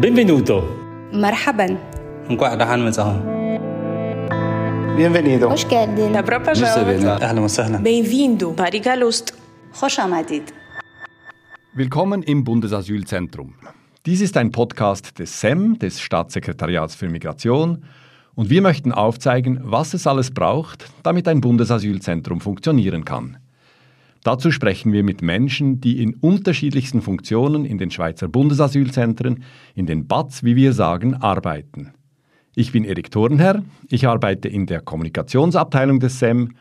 Benvenuto. Marhaban. Nkwaq dahan mitsahu. Bienvenido. Hoş geldin. Добро пожаловать. Ahlan wa sahlan. Bem-vindo. Barigalost. Amadid. Willkommen im Bundesasylzentrum. Dies ist ein Podcast des SEM, des Staatssekretariats für Migration, und wir möchten aufzeigen, was es alles braucht, damit ein Bundesasylzentrum funktionieren kann. Dazu sprechen wir mit Menschen, die in unterschiedlichsten Funktionen in den Schweizer Bundesasylzentren, in den BATS, wie wir sagen, arbeiten. Ich bin Erik Thurnherr, ich arbeite in der Kommunikationsabteilung des SEM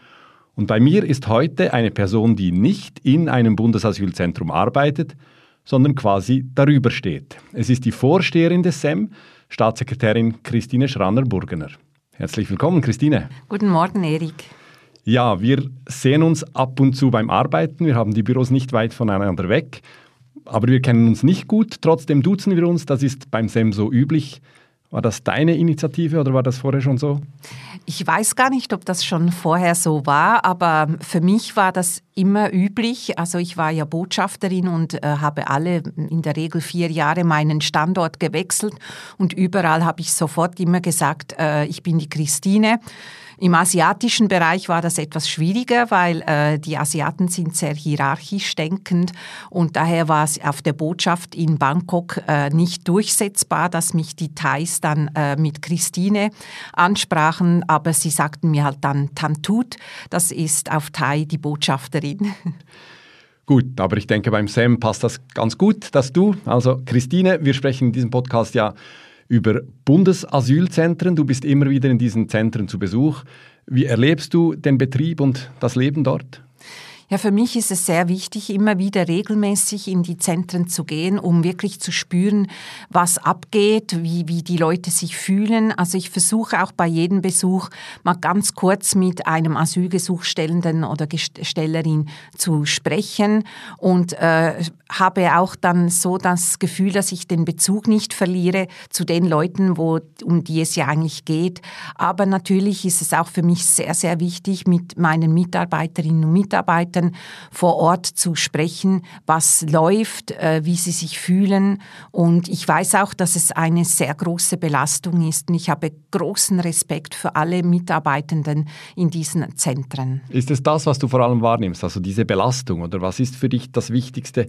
und bei mir ist heute eine Person, die nicht in einem Bundesasylzentrum arbeitet, sondern quasi darüber steht. Es ist die Vorsteherin des SEM, Staatssekretärin Christine Schranner-Burgener. Herzlich willkommen, Christine. Guten Morgen, Erik. Ja, wir sehen uns ab und zu beim Arbeiten. Wir haben die Büros nicht weit voneinander weg. Aber wir kennen uns nicht gut. Trotzdem duzen wir uns. Das ist beim SEM so üblich. War das deine Initiative oder war das vorher schon so? Ich weiß gar nicht, ob das schon vorher so war, aber für mich war das immer üblich. Also ich war ja Botschafterin und äh, habe alle in der Regel vier Jahre meinen Standort gewechselt und überall habe ich sofort immer gesagt, äh, ich bin die Christine. Im asiatischen Bereich war das etwas schwieriger, weil äh, die Asiaten sind sehr hierarchisch denkend und daher war es auf der Botschaft in Bangkok äh, nicht durchsetzbar, dass mich die Thais dann äh, mit Christine ansprachen, aber sie sagten mir halt dann Tantut, das ist auf Thai die Botschafterin. Gut, aber ich denke, beim SEM passt das ganz gut, dass du, also Christine, wir sprechen in diesem Podcast ja über Bundesasylzentren. Du bist immer wieder in diesen Zentren zu Besuch. Wie erlebst du den Betrieb und das Leben dort? Ja, für mich ist es sehr wichtig, immer wieder regelmäßig in die Zentren zu gehen, um wirklich zu spüren, was abgeht, wie, wie die Leute sich fühlen. Also ich versuche auch bei jedem Besuch mal ganz kurz mit einem Asylgesuchstellenden oder Stellerin zu sprechen und äh, habe auch dann so das Gefühl, dass ich den Bezug nicht verliere zu den Leuten, wo, um die es ja eigentlich geht. Aber natürlich ist es auch für mich sehr, sehr wichtig, mit meinen Mitarbeiterinnen und Mitarbeitern vor Ort zu sprechen, was läuft, äh, wie sie sich fühlen. Und ich weiß auch, dass es eine sehr große Belastung ist. Und ich habe großen Respekt für alle Mitarbeitenden in diesen Zentren. Ist es das, was du vor allem wahrnimmst, also diese Belastung? Oder was ist für dich das Wichtigste,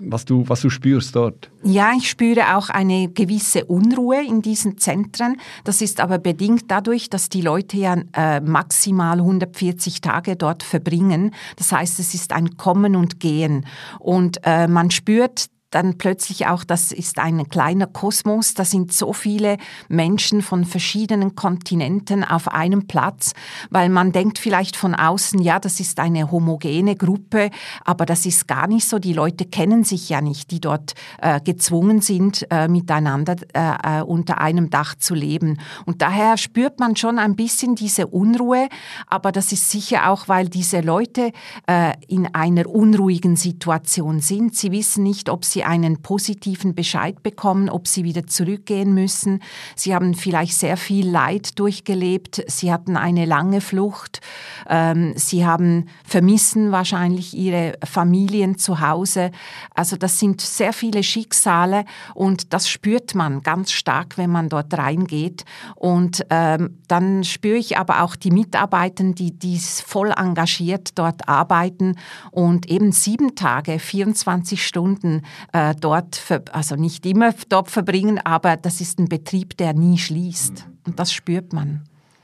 was du, was du spürst dort? Ja, ich spüre auch eine gewisse Unruhe in diesen Zentren. Das ist aber bedingt dadurch, dass die Leute ja äh, maximal 140 Tage dort verbringen. Das heißt, es ist ein Kommen und Gehen. Und äh, man spürt dann plötzlich auch, das ist ein kleiner Kosmos, da sind so viele Menschen von verschiedenen Kontinenten auf einem Platz, weil man denkt vielleicht von außen, ja, das ist eine homogene Gruppe, aber das ist gar nicht so. Die Leute kennen sich ja nicht, die dort äh, gezwungen sind, äh, miteinander äh, unter einem Dach zu leben. Und daher spürt man schon ein bisschen diese Unruhe, aber das ist sicher auch, weil diese Leute äh, in einer unruhigen Situation sind. Sie wissen nicht, ob sie einen positiven Bescheid bekommen, ob sie wieder zurückgehen müssen. Sie haben vielleicht sehr viel Leid durchgelebt. Sie hatten eine lange Flucht. Ähm, sie haben vermissen wahrscheinlich ihre Familien zu Hause. Also das sind sehr viele Schicksale und das spürt man ganz stark, wenn man dort reingeht. Und ähm, dann spüre ich aber auch die Mitarbeiter, die, die voll engagiert dort arbeiten und eben sieben Tage, 24 Stunden äh, dort, also nicht immer dort verbringen, aber das ist ein Betrieb, der nie schließt. Und das spürt man.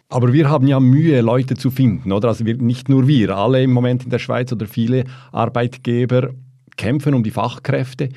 Aber wir haben ja Mühe, Leute zu finden, oder? Also wir, nicht nur wir, alle im Moment in der Schweiz oder viele Arbeitgeber kämpfen um die Fachkräfte.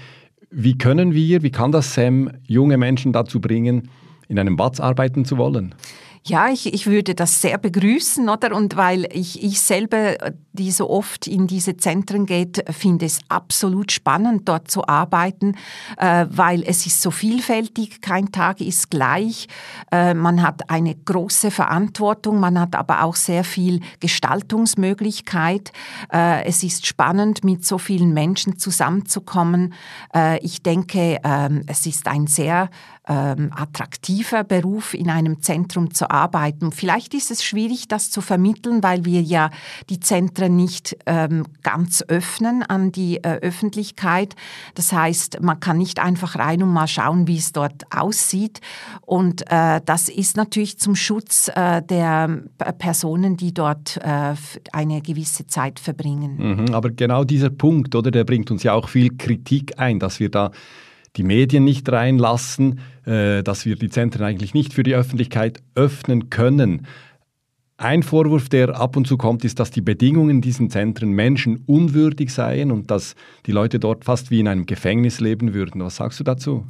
Wie können wir, wie kann das SEM junge Menschen dazu bringen, in einem Batz arbeiten zu wollen? Ja, ich, ich würde das sehr begrüßen, oder? Und weil ich, ich selber, die so oft in diese Zentren geht, finde es absolut spannend, dort zu arbeiten, äh, weil es ist so vielfältig, kein Tag ist gleich. Äh, man hat eine große Verantwortung, man hat aber auch sehr viel Gestaltungsmöglichkeit. Äh, es ist spannend, mit so vielen Menschen zusammenzukommen. Äh, ich denke, ähm, es ist ein sehr ähm, attraktiver Beruf, in einem Zentrum zu arbeiten. Vielleicht ist es schwierig, das zu vermitteln, weil wir ja die Zentren nicht ähm, ganz öffnen an die äh, Öffentlichkeit. Das heißt, man kann nicht einfach rein und mal schauen, wie es dort aussieht. Und äh, das ist natürlich zum Schutz äh, der Personen, die dort äh, eine gewisse Zeit verbringen. Mhm, aber genau dieser Punkt, oder, der bringt uns ja auch viel Kritik ein, dass wir da die Medien nicht reinlassen, äh, dass wir die Zentren eigentlich nicht für die Öffentlichkeit öffnen können. Ein Vorwurf, der ab und zu kommt, ist, dass die Bedingungen in diesen Zentren menschenunwürdig seien und dass die Leute dort fast wie in einem Gefängnis leben würden. Was sagst du dazu?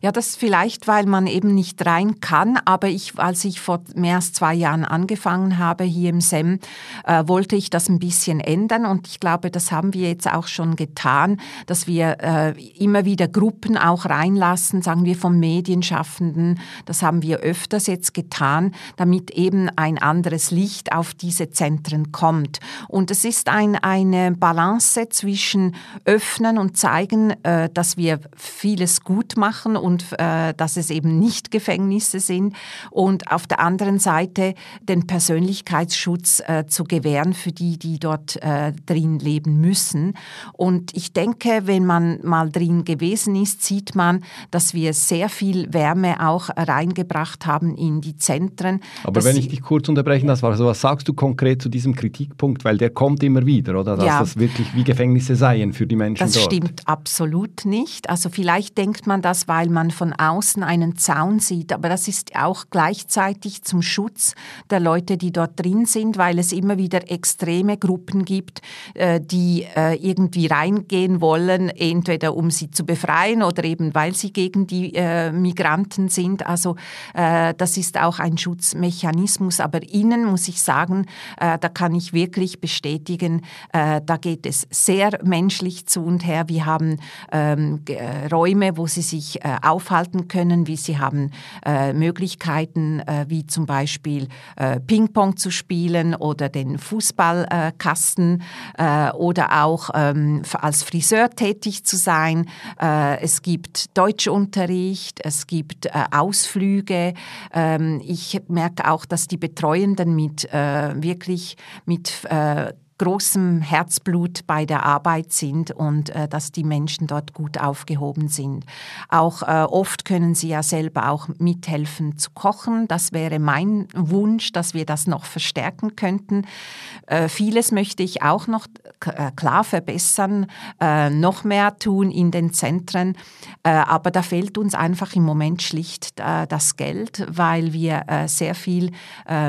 Ja, das vielleicht, weil man eben nicht rein kann. Aber ich, als ich vor mehr als zwei Jahren angefangen habe hier im SEM, äh, wollte ich das ein bisschen ändern. Und ich glaube, das haben wir jetzt auch schon getan, dass wir äh, immer wieder Gruppen auch reinlassen, sagen wir vom Medienschaffenden. Das haben wir öfters jetzt getan, damit eben ein anderes Licht auf diese Zentren kommt. Und es ist ein, eine Balance zwischen öffnen und zeigen, äh, dass wir vieles gut machen und äh, dass es eben nicht Gefängnisse sind und auf der anderen Seite den Persönlichkeitsschutz äh, zu gewähren für die, die dort äh, drin leben müssen. Und ich denke, wenn man mal drin gewesen ist, sieht man, dass wir sehr viel Wärme auch reingebracht haben in die Zentren. Aber wenn ich dich kurz unterbrechen darf, was, also was sagst du konkret zu diesem Kritikpunkt? Weil der kommt immer wieder, oder? Dass ja. das wirklich wie Gefängnisse seien für die Menschen das dort. Das stimmt absolut nicht. Also vielleicht denkt man das, weil man von außen einen Zaun sieht, aber das ist auch gleichzeitig zum Schutz der Leute, die dort drin sind, weil es immer wieder extreme Gruppen gibt, äh, die äh, irgendwie reingehen wollen, entweder um sie zu befreien oder eben weil sie gegen die äh, Migranten sind. Also das ist auch ein Schutzmechanismus, aber innen muss ich sagen, äh, da kann ich wirklich bestätigen, äh, da geht es sehr menschlich zu und her. Wir haben ähm, äh, Räume, wo sie sich äh, aufhalten können, wie sie haben äh, Möglichkeiten, äh, wie zum Beispiel Ping-Pong zu spielen oder den Fußballkasten oder auch ähm, als Friseur tätig zu sein. es gibt Deutschunterricht, es gibt Ausflüge. Ähm, ich merke auch, dass die Betreuenden mit äh, wirklich mit äh, großem Herzblut bei der Arbeit sind und äh, dass die Menschen dort gut aufgehoben sind. Auch äh, oft können sie ja selber auch mithelfen zu kochen. Das wäre mein Wunsch, dass wir das noch verstärken könnten. Äh, vieles möchte ich auch noch äh, klar verbessern, äh, noch mehr tun in den Zentren. Äh, aber da fehlt uns einfach im Moment schlicht das Geld, weil wir sehr viel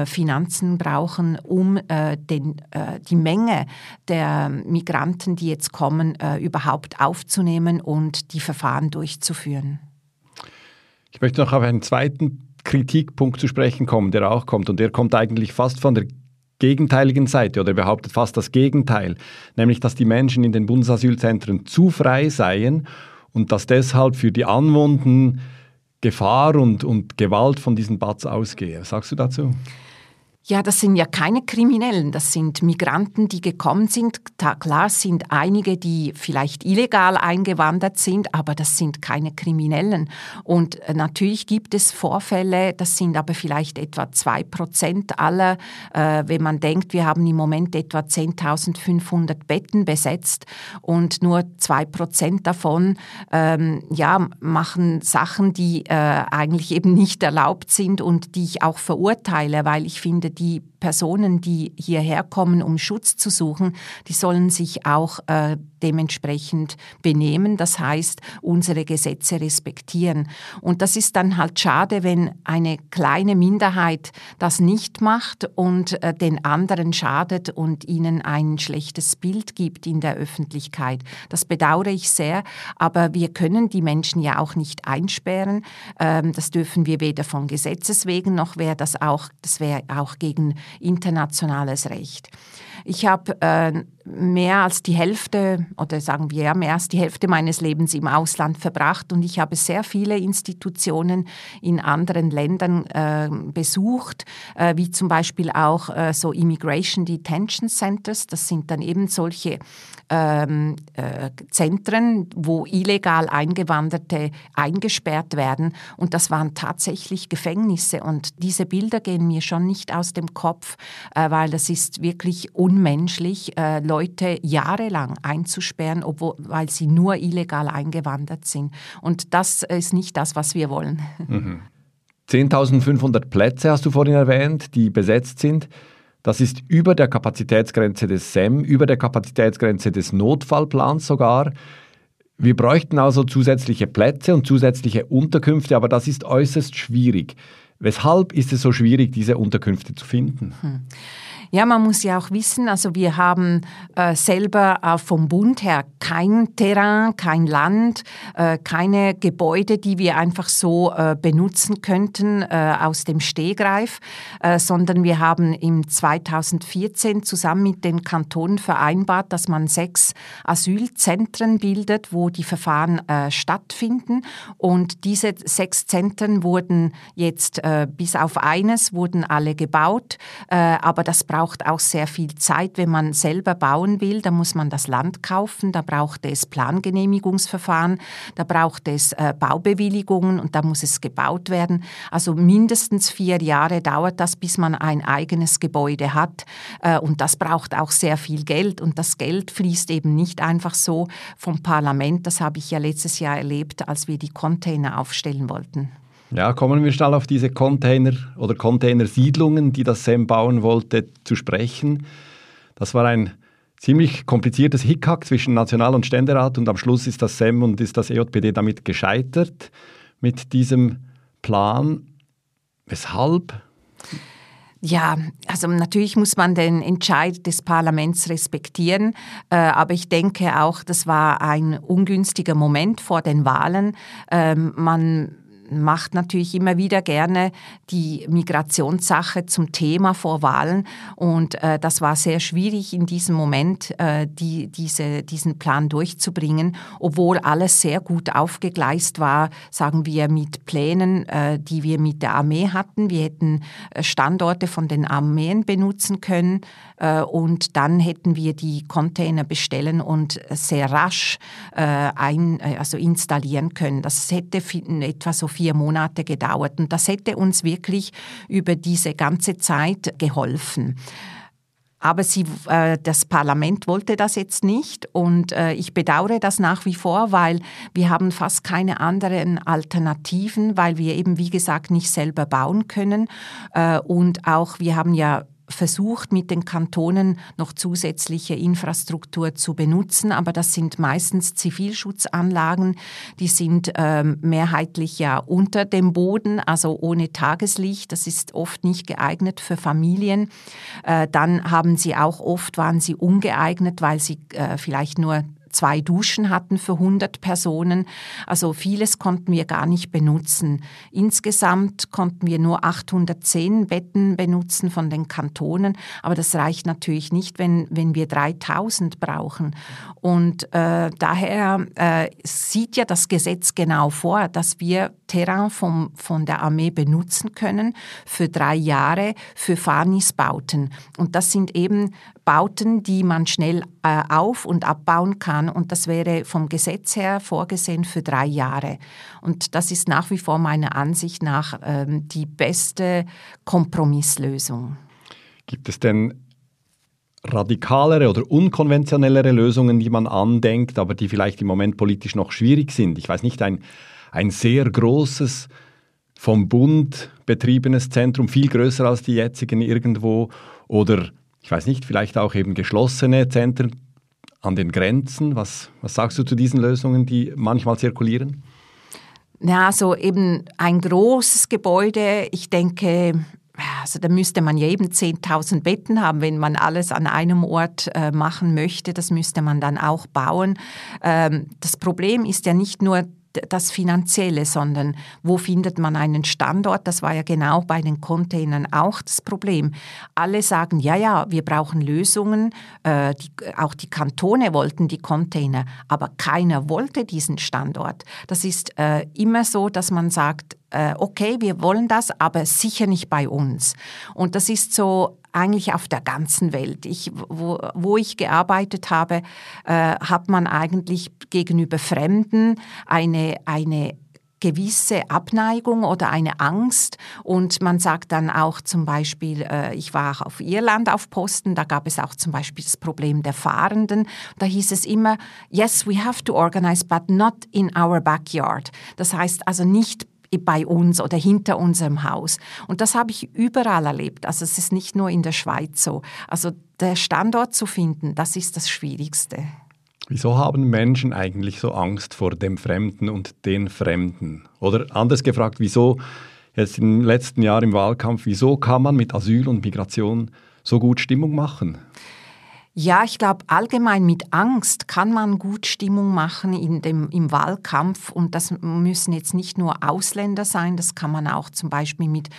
Finanzen brauchen, um den, die Menge Menge der Migranten, die jetzt kommen, äh, überhaupt aufzunehmen und die Verfahren durchzuführen. Ich möchte noch auf einen zweiten Kritikpunkt zu sprechen kommen, der auch kommt. Und der kommt eigentlich fast von der gegenteiligen Seite oder behauptet fast das Gegenteil, nämlich dass die Menschen in den Bundesasylzentren zu frei seien und dass deshalb für die Anwohner Gefahr und, und Gewalt von diesen Bats ausgehe. Was sagst du dazu? Ja, das sind ja keine Kriminellen, das sind Migranten, die gekommen sind. klar sind einige, die vielleicht illegal eingewandert sind, aber das sind keine Kriminellen. Und äh, natürlich gibt es Vorfälle, das sind aber vielleicht etwa zwei Prozent aller. Äh, wenn man denkt, wir haben im Moment etwa 10.500 Betten besetzt und nur zwei Prozent davon ähm, ja, machen Sachen, die äh, eigentlich eben nicht erlaubt sind und die ich auch verurteile, weil ich finde, die Personen, die hierher kommen, um Schutz zu suchen, die sollen sich auch äh, dementsprechend benehmen. Das heißt, unsere Gesetze respektieren. Und das ist dann halt schade, wenn eine kleine Minderheit das nicht macht und äh, den anderen schadet und ihnen ein schlechtes Bild gibt in der Öffentlichkeit. Das bedauere ich sehr, aber wir können die Menschen ja auch nicht einsperren. Ähm, das dürfen wir weder von Gesetzes wegen noch wäre das auch, das wäre auch gegen internationales Recht. Ich habe äh, mehr als die Hälfte oder sagen wir ja mehr als die Hälfte meines Lebens im Ausland verbracht und ich habe sehr viele Institutionen in anderen Ländern äh, besucht, äh, wie zum Beispiel auch äh, so Immigration Detention Centers. Das sind dann eben solche ähm, äh, Zentren, wo illegal Eingewanderte eingesperrt werden und das waren tatsächlich Gefängnisse und diese Bilder gehen mir schon nicht aus dem Kopf, äh, weil das ist wirklich unmenschlich äh, Leute jahrelang einzusperren, obwohl, weil sie nur illegal eingewandert sind. Und das ist nicht das, was wir wollen. Mhm. 10.500 Plätze hast du vorhin erwähnt, die besetzt sind. Das ist über der Kapazitätsgrenze des SEM, über der Kapazitätsgrenze des Notfallplans sogar. Wir bräuchten also zusätzliche Plätze und zusätzliche Unterkünfte, aber das ist äußerst schwierig. Weshalb ist es so schwierig, diese Unterkünfte zu finden? Hm. Ja, man muss ja auch wissen, also wir haben äh, selber äh, vom Bund her kein Terrain, kein Land, äh, keine Gebäude, die wir einfach so äh, benutzen könnten äh, aus dem Stehgreif, äh, sondern wir haben im 2014 zusammen mit den Kantonen vereinbart, dass man sechs Asylzentren bildet, wo die Verfahren stattfinden. Und diese sechs Zentren wurden jetzt bis auf eines wurden alle gebaut, aber das braucht braucht auch sehr viel Zeit, wenn man selber bauen will. Da muss man das Land kaufen, da braucht es Plangenehmigungsverfahren, da braucht es äh, Baubewilligungen und da muss es gebaut werden. Also mindestens vier Jahre dauert das, bis man ein eigenes Gebäude hat. Äh, und das braucht auch sehr viel Geld. Und das Geld fließt eben nicht einfach so vom Parlament. Das habe ich ja letztes Jahr erlebt, als wir die Container aufstellen wollten. Ja, kommen wir schnell auf diese Container oder Containersiedlungen, die das SEM bauen wollte, zu sprechen. Das war ein ziemlich kompliziertes Hickhack zwischen National- und Ständerat und am Schluss ist das SEM und ist das EJPD damit gescheitert mit diesem Plan. Weshalb? Ja, also natürlich muss man den Entscheid des Parlaments respektieren, äh, aber ich denke auch, das war ein ungünstiger Moment vor den Wahlen. Ähm, man macht natürlich immer wieder gerne die Migrationssache zum Thema vor Wahlen. Und äh, das war sehr schwierig in diesem Moment, äh, die, diese, diesen Plan durchzubringen, obwohl alles sehr gut aufgegleist war, sagen wir, mit Plänen, äh, die wir mit der Armee hatten. Wir hätten äh, Standorte von den Armeen benutzen können äh, und dann hätten wir die Container bestellen und sehr rasch äh, ein, also installieren können. Das hätte etwa so viel vier Monate gedauert. Und das hätte uns wirklich über diese ganze Zeit geholfen. Aber sie, äh, das Parlament wollte das jetzt nicht und äh, ich bedauere das nach wie vor, weil wir haben fast keine anderen Alternativen, weil wir eben, wie gesagt, nicht selber bauen können. Äh, und auch wir haben ja versucht, mit den Kantonen noch zusätzliche Infrastruktur zu benutzen, aber das sind meistens Zivilschutzanlagen, die sind ähm, mehrheitlich ja unter dem Boden, also ohne Tageslicht. Das ist oft nicht geeignet für Familien. Äh, dann haben sie auch oft, waren sie ungeeignet, weil sie äh, vielleicht nur zwei Duschen hatten für 100 Personen. Also vieles konnten wir gar nicht benutzen. Insgesamt konnten wir nur 810 Betten benutzen von den Kantonen, aber das reicht natürlich nicht, wenn, wenn wir 3000 brauchen. Und äh, daher äh, sieht ja das Gesetz genau vor, dass wir Terrain vom, von der Armee benutzen können für drei Jahre für Farnisbauten. Und das sind eben Bauten, die man schnell äh, auf- und abbauen kann. Und das wäre vom Gesetz her vorgesehen für drei Jahre. Und das ist nach wie vor meiner Ansicht nach ähm, die beste Kompromisslösung. Gibt es denn radikalere oder unkonventionellere Lösungen, die man andenkt, aber die vielleicht im Moment politisch noch schwierig sind? Ich weiß nicht, ein, ein sehr großes, vom Bund betriebenes Zentrum, viel größer als die jetzigen irgendwo, oder ich weiß nicht, vielleicht auch eben geschlossene Zentren an den Grenzen. Was, was sagst du zu diesen Lösungen, die manchmal zirkulieren? Ja, also eben ein großes Gebäude, ich denke, also da müsste man ja eben 10.000 Betten haben, wenn man alles an einem Ort äh, machen möchte. Das müsste man dann auch bauen. Ähm, das Problem ist ja nicht nur das Finanzielle, sondern wo findet man einen Standort? Das war ja genau bei den Containern auch das Problem. Alle sagen, ja, ja, wir brauchen Lösungen. Äh, die, auch die Kantone wollten die Container, aber keiner wollte diesen Standort. Das ist äh, immer so, dass man sagt, äh, okay, wir wollen das, aber sicher nicht bei uns. Und das ist so eigentlich auf der ganzen Welt. Ich, wo, wo ich gearbeitet habe, äh, hat man eigentlich gegenüber Fremden eine, eine gewisse Abneigung oder eine Angst. Und man sagt dann auch zum Beispiel, äh, ich war auf Irland auf Posten, da gab es auch zum Beispiel das Problem der Fahrenden. Da hieß es immer, yes, we have to organize, but not in our backyard. Das heißt also nicht bei uns oder hinter unserem Haus. Und das habe ich überall erlebt. Also es ist nicht nur in der Schweiz so. Also der Standort zu finden, das ist das Schwierigste. Wieso haben Menschen eigentlich so Angst vor dem Fremden und den Fremden? Oder anders gefragt, wieso jetzt im letzten Jahr im Wahlkampf, wieso kann man mit Asyl und Migration so gut Stimmung machen? Ja, ich glaube, allgemein mit Angst kann man gut Stimmung machen in dem, im Wahlkampf. Und das müssen jetzt nicht nur Ausländer sein, das kann man auch zum Beispiel mit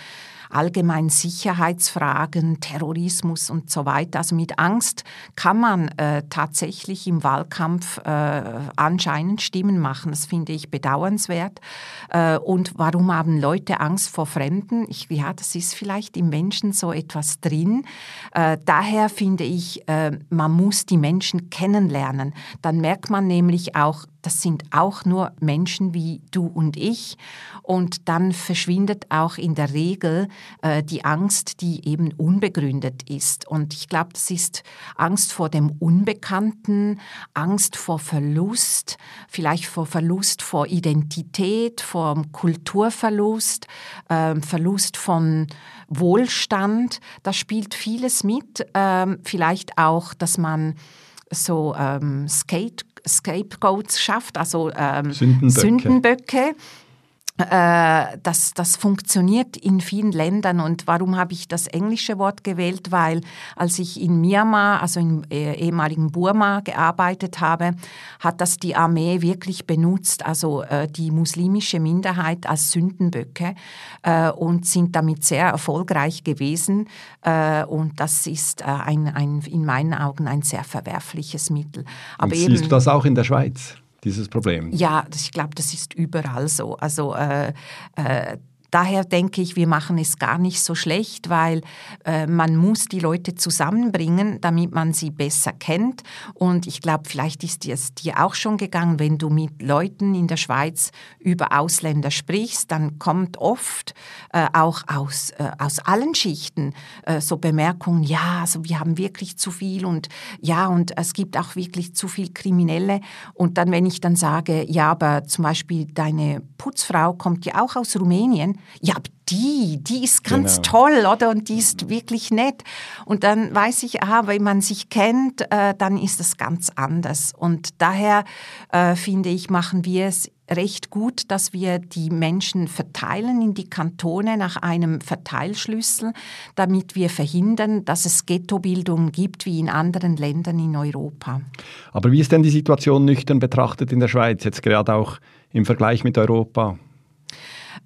allgemein Sicherheitsfragen, Terrorismus und so weiter. Also mit Angst kann man äh, tatsächlich im Wahlkampf äh, anscheinend Stimmen machen. Das finde ich bedauernswert. Äh, und warum haben Leute Angst vor Fremden? Ich, ja, das ist vielleicht im Menschen so etwas drin. Äh, daher finde ich, äh, man muss die Menschen kennenlernen. Dann merkt man nämlich auch, das sind auch nur Menschen wie du und ich. Und dann verschwindet auch in der Regel äh, die Angst, die eben unbegründet ist. Und ich glaube, das ist Angst vor dem Unbekannten, Angst vor Verlust, vielleicht vor Verlust vor Identität, vor Kulturverlust, äh, Verlust von Wohlstand. Da spielt vieles mit. Äh, vielleicht auch, dass man so ähm, Skate Scapegoats schafft, also ähm, Sündenböcke. Sündenböcke äh, das, das funktioniert in vielen Ländern. Und warum habe ich das englische Wort gewählt? Weil als ich in Myanmar, also im äh, ehemaligen Burma, gearbeitet habe, hat das die Armee wirklich benutzt, also äh, die muslimische Minderheit als Sündenböcke äh, und sind damit sehr erfolgreich gewesen. Äh, und das ist äh, ein, ein, in meinen Augen ein sehr verwerfliches Mittel. Aber und siehst eben, du das auch in der Schweiz? Dieses Problem. Ja, ich glaube, das ist überall so. Also äh, äh, Daher denke ich, wir machen es gar nicht so schlecht, weil äh, man muss die Leute zusammenbringen, damit man sie besser kennt. Und ich glaube, vielleicht ist es dir auch schon gegangen, wenn du mit Leuten in der Schweiz über Ausländer sprichst, dann kommt oft äh, auch aus, äh, aus allen Schichten äh, so Bemerkungen, ja, also wir haben wirklich zu viel und ja, und es gibt auch wirklich zu viel Kriminelle. Und dann, wenn ich dann sage, ja, aber zum Beispiel deine Putzfrau kommt ja auch aus Rumänien, ja, die, die ist ganz genau. toll, oder? Und die ist wirklich nett. Und dann weiß ich, aha, wenn man sich kennt, äh, dann ist es ganz anders. Und daher äh, finde ich, machen wir es recht gut, dass wir die Menschen verteilen in die Kantone nach einem Verteilschlüssel, damit wir verhindern, dass es Ghettobildung gibt wie in anderen Ländern in Europa. Aber wie ist denn die Situation nüchtern betrachtet in der Schweiz, jetzt gerade auch im Vergleich mit Europa?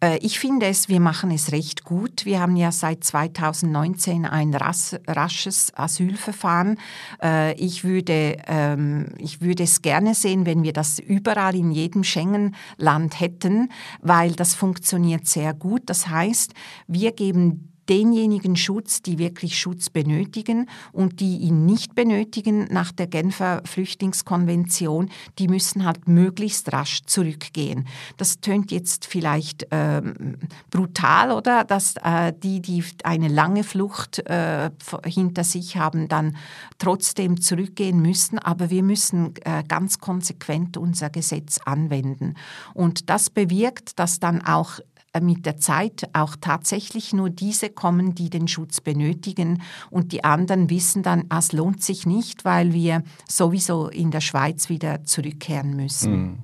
Äh, ich finde es, wir machen es recht gut. Wir haben ja seit 2019 ein rasches Asylverfahren. Äh, ich würde, ähm, ich würde es gerne sehen, wenn wir das überall in jedem Schengen-Land hätten, weil das funktioniert sehr gut. Das heißt, wir geben denjenigen Schutz, die wirklich Schutz benötigen und die ihn nicht benötigen nach der Genfer Flüchtlingskonvention, die müssen halt möglichst rasch zurückgehen. Das tönt jetzt vielleicht ähm, brutal, oder? Dass äh, die, die eine lange Flucht äh, hinter sich haben, dann trotzdem zurückgehen müssen, aber wir müssen äh, ganz konsequent unser Gesetz anwenden. Und das bewirkt, dass dann auch mit der Zeit auch tatsächlich nur diese kommen, die den Schutz benötigen und die anderen wissen dann, ah, es lohnt sich nicht, weil wir sowieso in der Schweiz wieder zurückkehren müssen. Mhm.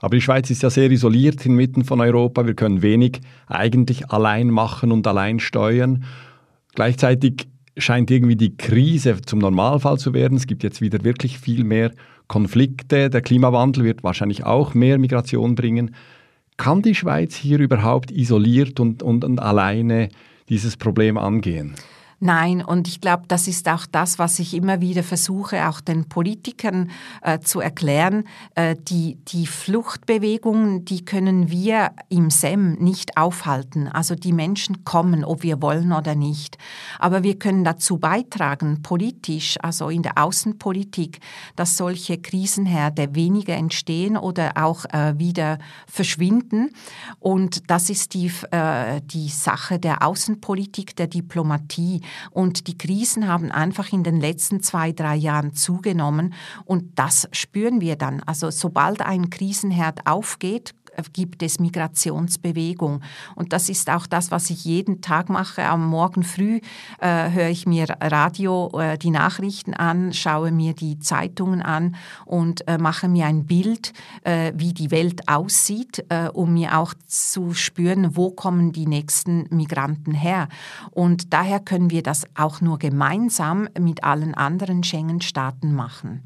Aber die Schweiz ist ja sehr isoliert inmitten von Europa. Wir können wenig eigentlich allein machen und allein steuern. Gleichzeitig scheint irgendwie die Krise zum Normalfall zu werden. Es gibt jetzt wieder wirklich viel mehr Konflikte. Der Klimawandel wird wahrscheinlich auch mehr Migration bringen. Kann die Schweiz hier überhaupt isoliert und, und, und alleine dieses Problem angehen? Nein, und ich glaube, das ist auch das, was ich immer wieder versuche, auch den Politikern äh, zu erklären. Äh, die, die Fluchtbewegungen, die können wir im SEM nicht aufhalten. Also die Menschen kommen, ob wir wollen oder nicht. Aber wir können dazu beitragen, politisch, also in der Außenpolitik, dass solche Krisenherde weniger entstehen oder auch äh, wieder verschwinden. Und das ist die, äh, die Sache der Außenpolitik, der Diplomatie. Und die Krisen haben einfach in den letzten zwei, drei Jahren zugenommen. Und das spüren wir dann. Also sobald ein Krisenherd aufgeht, gibt es Migrationsbewegung. Und das ist auch das, was ich jeden Tag mache. Am Morgen früh äh, höre ich mir Radio, äh, die Nachrichten an, schaue mir die Zeitungen an und äh, mache mir ein Bild, äh, wie die Welt aussieht, äh, um mir auch zu spüren, wo kommen die nächsten Migranten her. Und daher können wir das auch nur gemeinsam mit allen anderen Schengen-Staaten machen.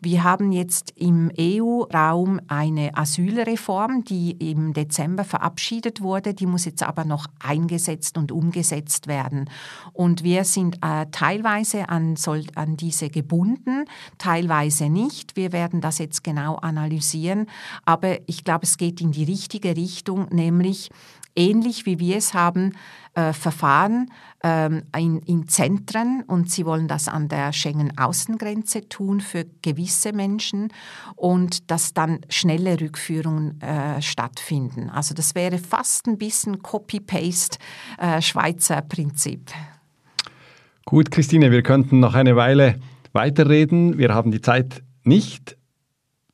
Wir haben jetzt im EU-Raum eine Asylreform, die im Dezember verabschiedet wurde. Die muss jetzt aber noch eingesetzt und umgesetzt werden. Und wir sind äh, teilweise an, soll, an diese gebunden, teilweise nicht. Wir werden das jetzt genau analysieren. Aber ich glaube, es geht in die richtige Richtung, nämlich ähnlich wie wir es haben, äh, Verfahren ähm, in, in, Zentren und sie wollen das an der Schengen-Außengrenze tun für gewisse Menschen und dass dann schnelle Rückführungen äh, stattfinden. Also das wäre fast ein bisschen Copy-Paste äh, Schweizer Prinzip. Gut, Christine, wir könnten noch eine Weile weiterreden. Wir haben die Zeit nicht.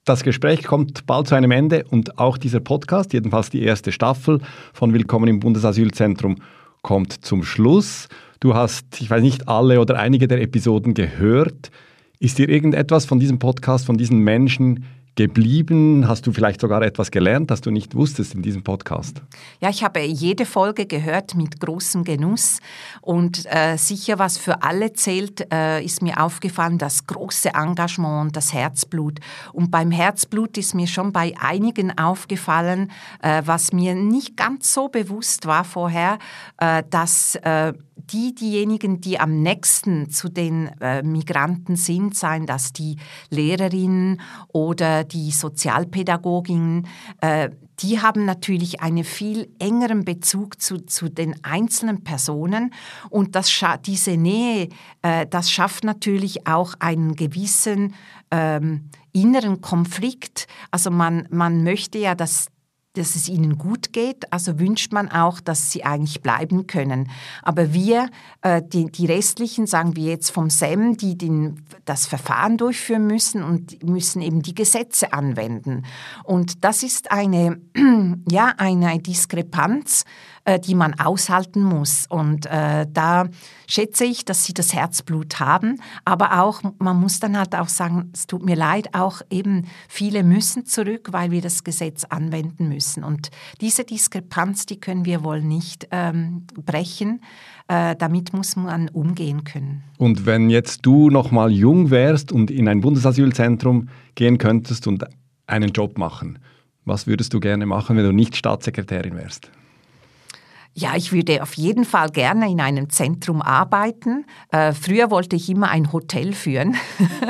Das Gespräch kommt bald zu einem Ende und auch dieser Podcast, jedenfalls die erste Staffel von Willkommen im Bundesasylzentrum, kommt zum Schluss. Du hast, ich weiß nicht, alle oder einige der Episoden gehört. Ist dir irgendetwas von diesem Podcast, von diesen Menschen geblieben? Hast du vielleicht sogar etwas gelernt, das du nicht wusstest in diesem Podcast? Ja, ich habe jede Folge gehört mit großem Genuss und äh, sicher, was für alle zählt, äh, ist mir aufgefallen, das große Engagement und das Herzblut. Und beim Herzblut ist mir schon bei einigen aufgefallen, äh, was mir nicht ganz so bewusst war vorher, äh, dass äh, die diejenigen, die am nächsten zu den äh, Migranten sind, seien das die Lehrerinnen oder die Sozialpädagoginnen, äh, die haben natürlich einen viel engeren Bezug zu, zu den einzelnen Personen und das, diese Nähe, äh, das schafft natürlich auch einen gewissen ähm, inneren Konflikt. Also man, man möchte ja, dass dass es ihnen gut geht, also wünscht man auch, dass sie eigentlich bleiben können. Aber wir, äh, die, die restlichen, sagen wir jetzt vom SEM, die den, das Verfahren durchführen müssen und müssen eben die Gesetze anwenden. Und das ist eine, ja, eine Diskrepanz, äh, die man aushalten muss. Und äh, da schätze ich, dass sie das Herzblut haben. Aber auch, man muss dann halt auch sagen, es tut mir leid, auch eben viele müssen zurück, weil wir das Gesetz anwenden müssen. Und diese Diskrepanz, die können wir wohl nicht ähm, brechen. Äh, damit muss man umgehen können. Und wenn jetzt du noch mal jung wärst und in ein Bundesasylzentrum gehen könntest und einen Job machen, was würdest du gerne machen, wenn du nicht Staatssekretärin wärst? Ja, ich würde auf jeden Fall gerne in einem Zentrum arbeiten. Äh, früher wollte ich immer ein Hotel führen.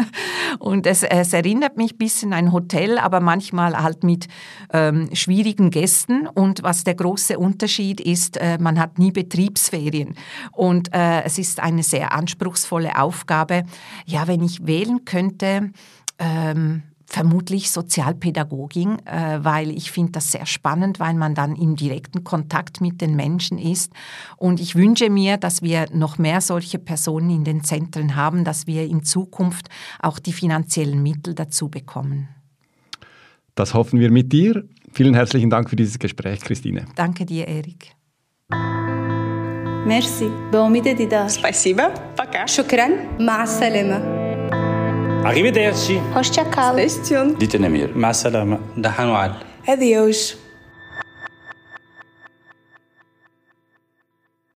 und es, es, erinnert mich ein bisschen an ein Hotel, aber manchmal halt mit ähm, schwierigen Gästen. Und was der große Unterschied ist, äh, man hat nie Betriebsferien. Und äh, es ist eine sehr anspruchsvolle Aufgabe. Ja, wenn ich wählen könnte, ähm, vermutlich Sozialpädagogin, äh, weil ich finde das sehr spannend, weil man dann im direkten Kontakt mit den Menschen ist. Und ich wünsche mir, dass wir noch mehr solche Personen in den Zentren haben, dass wir in Zukunft auch die finanziellen Mittel dazu bekommen. Das hoffen wir mit dir. Vielen herzlichen Dank für dieses Gespräch, Christine. Danke dir, Erik. Merci. Bon midi, Dida. Спасибо. Пока. Шукран. Ма салема. Arrivederci. Hoşça kal. Dite nemir. Ma Da Dahanual. Adeus.